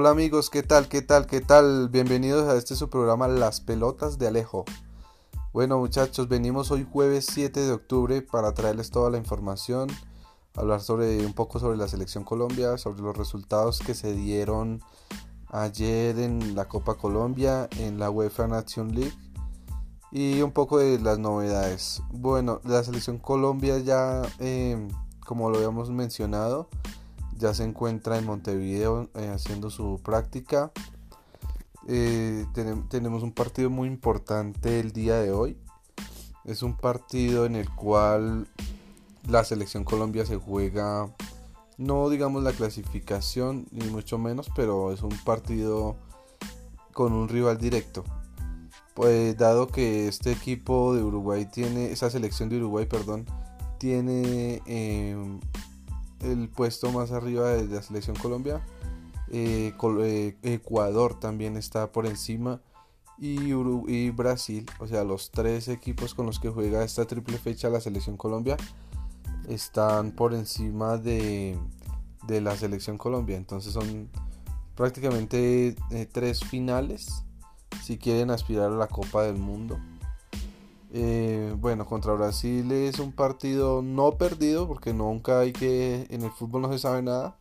Hola amigos, ¿qué tal? ¿Qué tal? ¿Qué tal? Bienvenidos a este su programa Las Pelotas de Alejo. Bueno muchachos, venimos hoy jueves 7 de octubre para traerles toda la información, hablar sobre un poco sobre la selección Colombia, sobre los resultados que se dieron ayer en la Copa Colombia, en la UEFA Nation League y un poco de las novedades. Bueno, la selección Colombia ya, eh, como lo habíamos mencionado, ya se encuentra en Montevideo eh, haciendo su práctica. Eh, tenemos un partido muy importante el día de hoy. Es un partido en el cual la selección Colombia se juega, no digamos la clasificación, ni mucho menos, pero es un partido con un rival directo. Pues dado que este equipo de Uruguay tiene, esa selección de Uruguay, perdón, tiene eh, el puesto más arriba de la selección Colombia. Eh, eh, Ecuador también está por encima. Y, Brasil, o sea, los tres equipos con los que juega esta triple fecha la selección Colombia, están por encima de, de la selección Colombia. Entonces son prácticamente eh, tres finales si quieren aspirar a la Copa del Mundo. Eh, bueno, contra Brasil es un partido no perdido porque nunca hay que, en el fútbol no se sabe nada.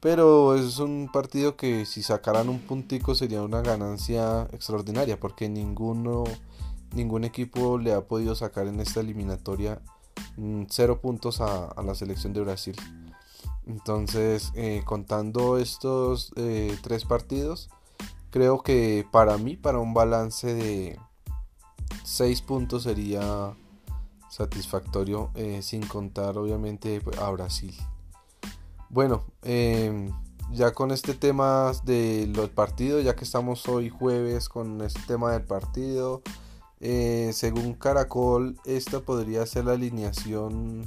Pero es un partido que si sacaran un puntico sería una ganancia extraordinaria porque ninguno, ningún equipo le ha podido sacar en esta eliminatoria mm, cero puntos a, la selección de Brasil. Entonces, eh, contando estos eh, tres partidos, creo que para mí, para un balance de, 6 puntos sería satisfactorio eh, sin contar obviamente pues, a Brasil. Bueno, em, ya con este tema de los partidos, ya que estamos hoy jueves con este tema del partido, eh, según Caracol, esta podría ser la alineación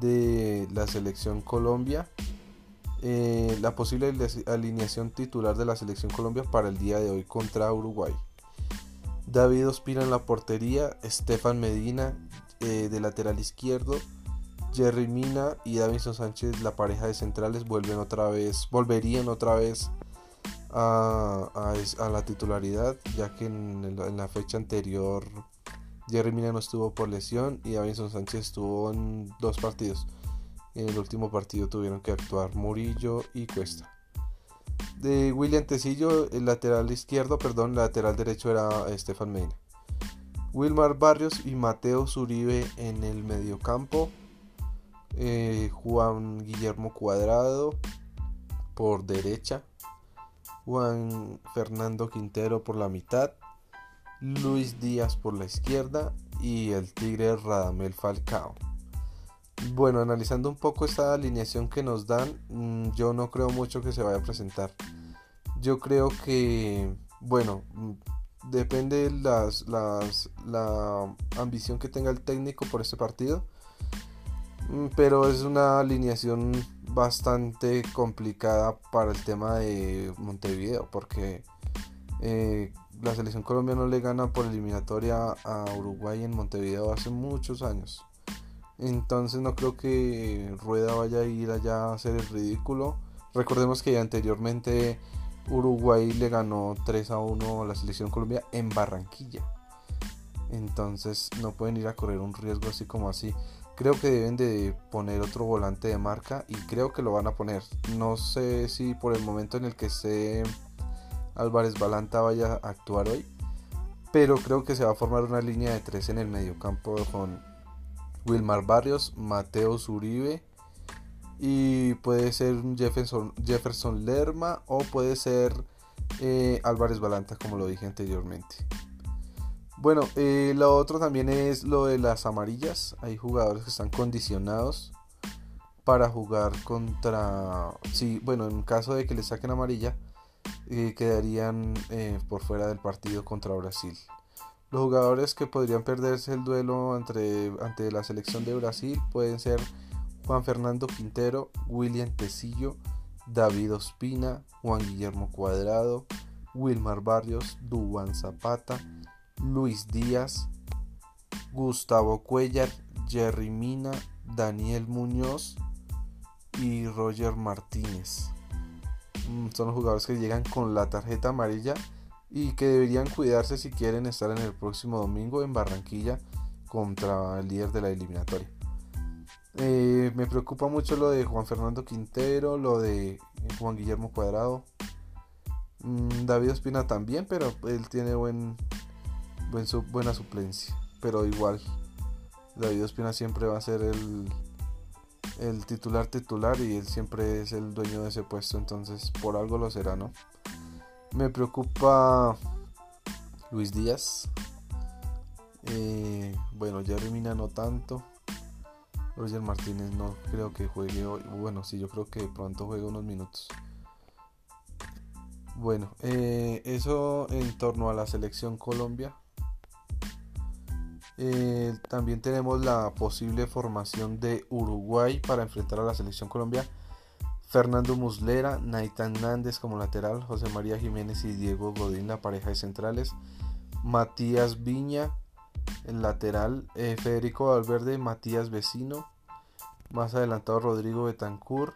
de la selección Colombia. Eh, la posible alineación titular de la selección Colombia para el día de hoy contra Uruguay. David Ospina en la portería, Estefan Medina eh, de lateral izquierdo, Jerry Mina y Davinson Sánchez, la pareja de centrales, vuelven otra vez, volverían otra vez a, la titularidad, ya que en, la fecha anterior Jerry Mina no estuvo por lesión y Davinson Sánchez estuvo en dos partidos. En el último partido tuvieron que actuar Murillo y Cuesta de William Tecillo, el lateral izquierdo, perdón, lateral derecho era Estefan Medina. Wilmar Barrios y Mateo Zuribe en el mediocampo. Eh, Juan Guillermo Cuadrado por derecha. Juan Fernando Quintero por la mitad. Luis Díaz por la izquierda. Y el Tigre Radamel Falcao. Bueno, analizando un poco esta alineación que nos dan, mm, yo no creo mucho que se vaya a presentar. Yo creo que, bueno, mm, depende las, las, la ambición que tenga el técnico por este partido. Mm, pero es una alineación bastante complicada para el tema de Montevideo, porque eh, la selección colombiana no le gana por eliminatoria a Uruguay en Montevideo hace muchos años. Entonces no creo que Rueda vaya a ir allá a hacer el ridículo. Recordemos que anteriormente Uruguay le ganó 3 a 1 a la selección Colombia en Barranquilla. Entonces no pueden ir a correr un riesgo así como así. Creo que deben de poner otro volante de marca y creo que lo van a poner. No sé si por el momento en el que esté Álvarez Balanta vaya a actuar hoy. Pero creo que se va a formar una línea de 3 en el mediocampo con Wilmar Barrios, Mateo Zuribe y puede ser Jefferson, Jefferson Lerma o puede ser eh, Álvarez Balanta como lo dije anteriormente. Bueno, eh, lo otro también es lo de las amarillas. Hay jugadores que están condicionados para jugar contra... Sí, bueno, en caso de que le saquen amarilla, eh, quedarían por fuera del partido contra Brasil. Los jugadores que podrían perderse el duelo entre, ante la selección de Brasil pueden ser Juan Fernando Quintero, William Tecillo, David Ospina, Juan Guillermo Cuadrado, Wilmar Barrios, Duan Zapata, Luis Díaz, Gustavo Cuellar, Jerry Mina, Daniel Muñoz y Roger Martínez. Mm, son los jugadores que llegan con la tarjeta amarilla y que deberían cuidarse si quieren estar en el próximo domingo en Barranquilla contra el líder de la eliminatoria. Eh, me preocupa mucho lo de Juan Fernando Quintero, lo de Juan Guillermo Cuadrado. Mm, David Ospina también, pero él tiene buen, buena suplencia. Pero igual, David Ospina siempre va a ser el, el titular titular y él siempre es el dueño de ese puesto, entonces por algo lo será, ¿no? Me preocupa Luis Díaz. Eh, bueno, Jerry Mina no tanto. Roger Martínez no creo que juegue hoy. Bueno, sí, yo creo que pronto juegue unos minutos. Bueno, eh, eso en torno a la selección Colombia. Eh, también tenemos la posible formación de Uruguay para enfrentar a la selección Colombia. Fernando Muslera, Naita Nández como lateral, José María Jiménez y Diego Godín la pareja de centrales, Matías Viña, el lateral, eh, Federico Valverde, Matías Vecino, más adelantado Rodrigo Betancourt,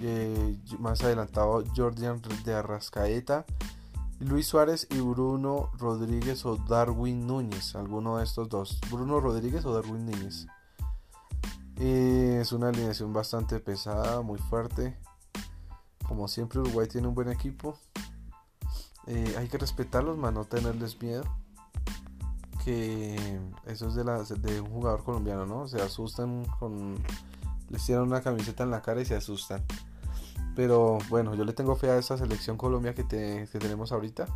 eh, más adelantado Jordian de Arrascaeta, Luis Suárez y Bruno Rodríguez o Darwin Núñez, alguno de estos dos, Bruno Rodríguez o Darwin Núñez. Eh, es una alineación bastante pesada, muy fuerte. Como siempre Uruguay tiene un buen equipo. hay que respetarlos, más no tenerles miedo que eso es de, la, de un jugador colombiano, ¿no? Se asustan con... Les tiran una camiseta en la cara y se asustan. Pero bueno, yo le tengo fe a esta selección Colombia que, tenemos ahorita.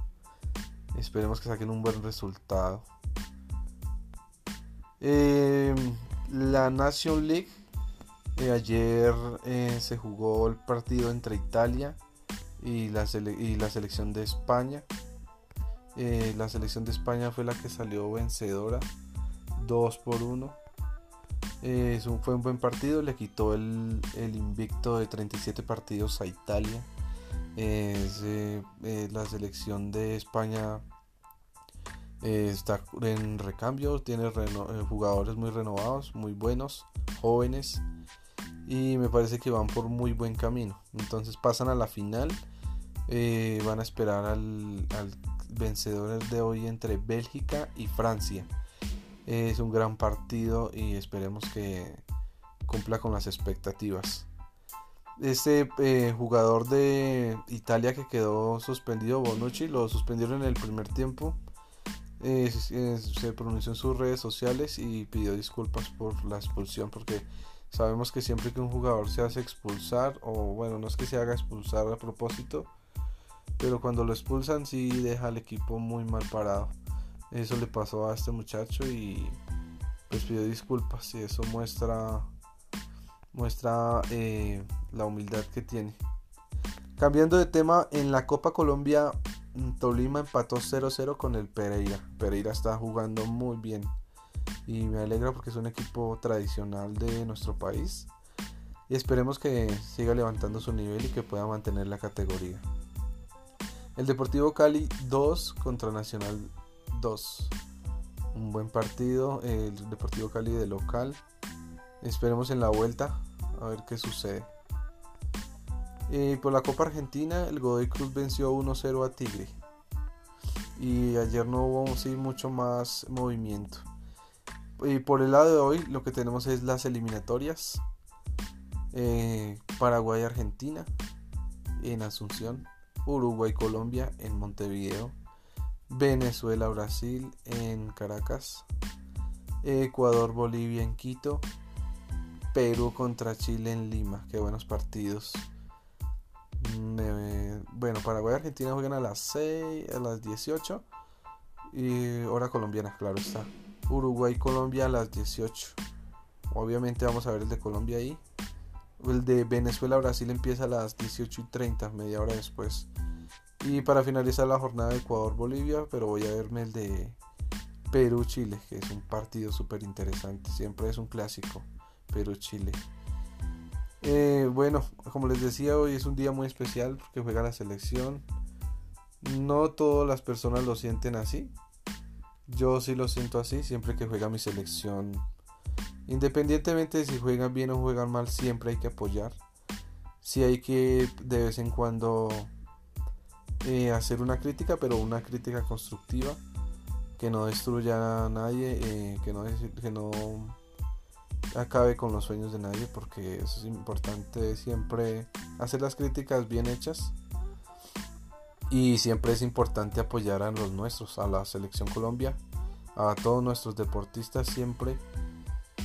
Esperemos que saquen un buen resultado. Em, la Nation League. Eh, ayer eh, se jugó el partido entre Italia y la, y la selección de España. Eh, la selección de España fue la que salió vencedora 2 por 1. Eh, fue un buen partido, le quitó el, invicto de 37 partidos a Italia. La selección de España está en recambio, tiene jugadores muy renovados, muy buenos, jóvenes y me parece que van por muy buen camino. Entonces pasan a la final, van a esperar al, al vencedores de hoy entre Bélgica y Francia. Es un gran partido y esperemos que cumpla con las expectativas. Este eh, jugador de Italia que quedó suspendido, Bonucci, lo suspendieron en el primer tiempo. Se pronunció en sus redes sociales y pidió disculpas por la expulsión porque sabemos que siempre que un jugador se hace expulsar o bueno no es que se haga expulsar a propósito pero cuando lo expulsan sí deja al equipo muy mal parado. Eso le pasó a este muchacho y pues pidió disculpas y eso muestra muestra eh, la humildad que tiene. Cambiando de tema, en la Copa Colombia Tolima empató 0-0 con el Pereira. Pereira está jugando muy bien y me alegra porque es un equipo tradicional de nuestro país y esperemos que siga levantando su nivel y que pueda mantener la categoría. El Deportivo Cali 2 contra Nacional 2. Un buen partido. El Deportivo Cali de local. Esperemos en la vuelta a ver qué sucede. Por la Copa Argentina, el Godoy Cruz venció 1-0 a Tigre. Y ayer no hubo mucho más movimiento. Y por el lado de hoy, lo que tenemos es las eliminatorias. Eh, Paraguay-Argentina en Asunción. Uruguay-Colombia en Montevideo, Venezuela-Brasil en Caracas, Ecuador-Bolivia en Quito, Perú contra Chile en Lima. Qué buenos partidos. Bueno, Paraguay y Argentina juegan a las 6, a las 18 y hora colombiana, claro está. Uruguay-Colombia a las 18. Obviamente vamos a ver el de Colombia ahí. El de Venezuela-Brasil empieza a las 18 y 30, media hora después. Y para finalizar la jornada de Ecuador-Bolivia, pero voy a verme el de Perú-Chile, que es un partido súper interesante. Siempre es un clásico, Perú-Chile. Eh, bueno, como les decía, hoy es un día muy especial porque juega la selección. No todas las personas lo sienten así. Yo sí lo siento así siempre que juega mi selección Independientemente de si juegan bien o juegan mal, siempre hay que apoyar. sí hay que de vez en cuando eh, hacer una crítica, pero una crítica constructiva que no destruya a nadie, eh, que, no, que no acabe con los sueños de nadie, porque es importante siempre hacer las críticas bien hechas. Y siempre es importante apoyar a los nuestros, a la selección Colombia, a todos nuestros deportistas siempre,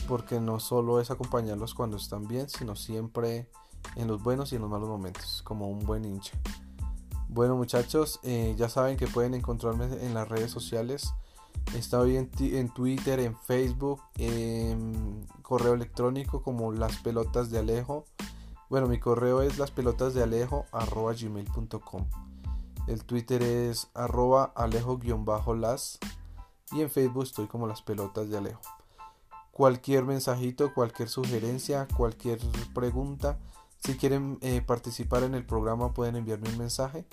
porque no solo es acompañarlos cuando están bien, sino siempre en los buenos y en los malos momentos, como un buen hincha. Bueno muchachos, eh, ya saben que pueden encontrarme en las redes sociales. Estoy en, en, Twitter, en Facebook, en correo electrónico como las pelotas de Alejo. Bueno, mi correo es las pelotas de Alejo gmail.com. El Twitter es arroba alejo-las y en Facebook estoy como las pelotas de Alejo. Cualquier mensajito, cualquier sugerencia, cualquier pregunta, si quieren eh, participar en el programa pueden enviarme un mensaje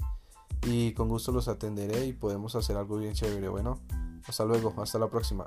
y con gusto los atenderé y podemos hacer algo bien chévere. Bueno, hasta luego, hasta la próxima.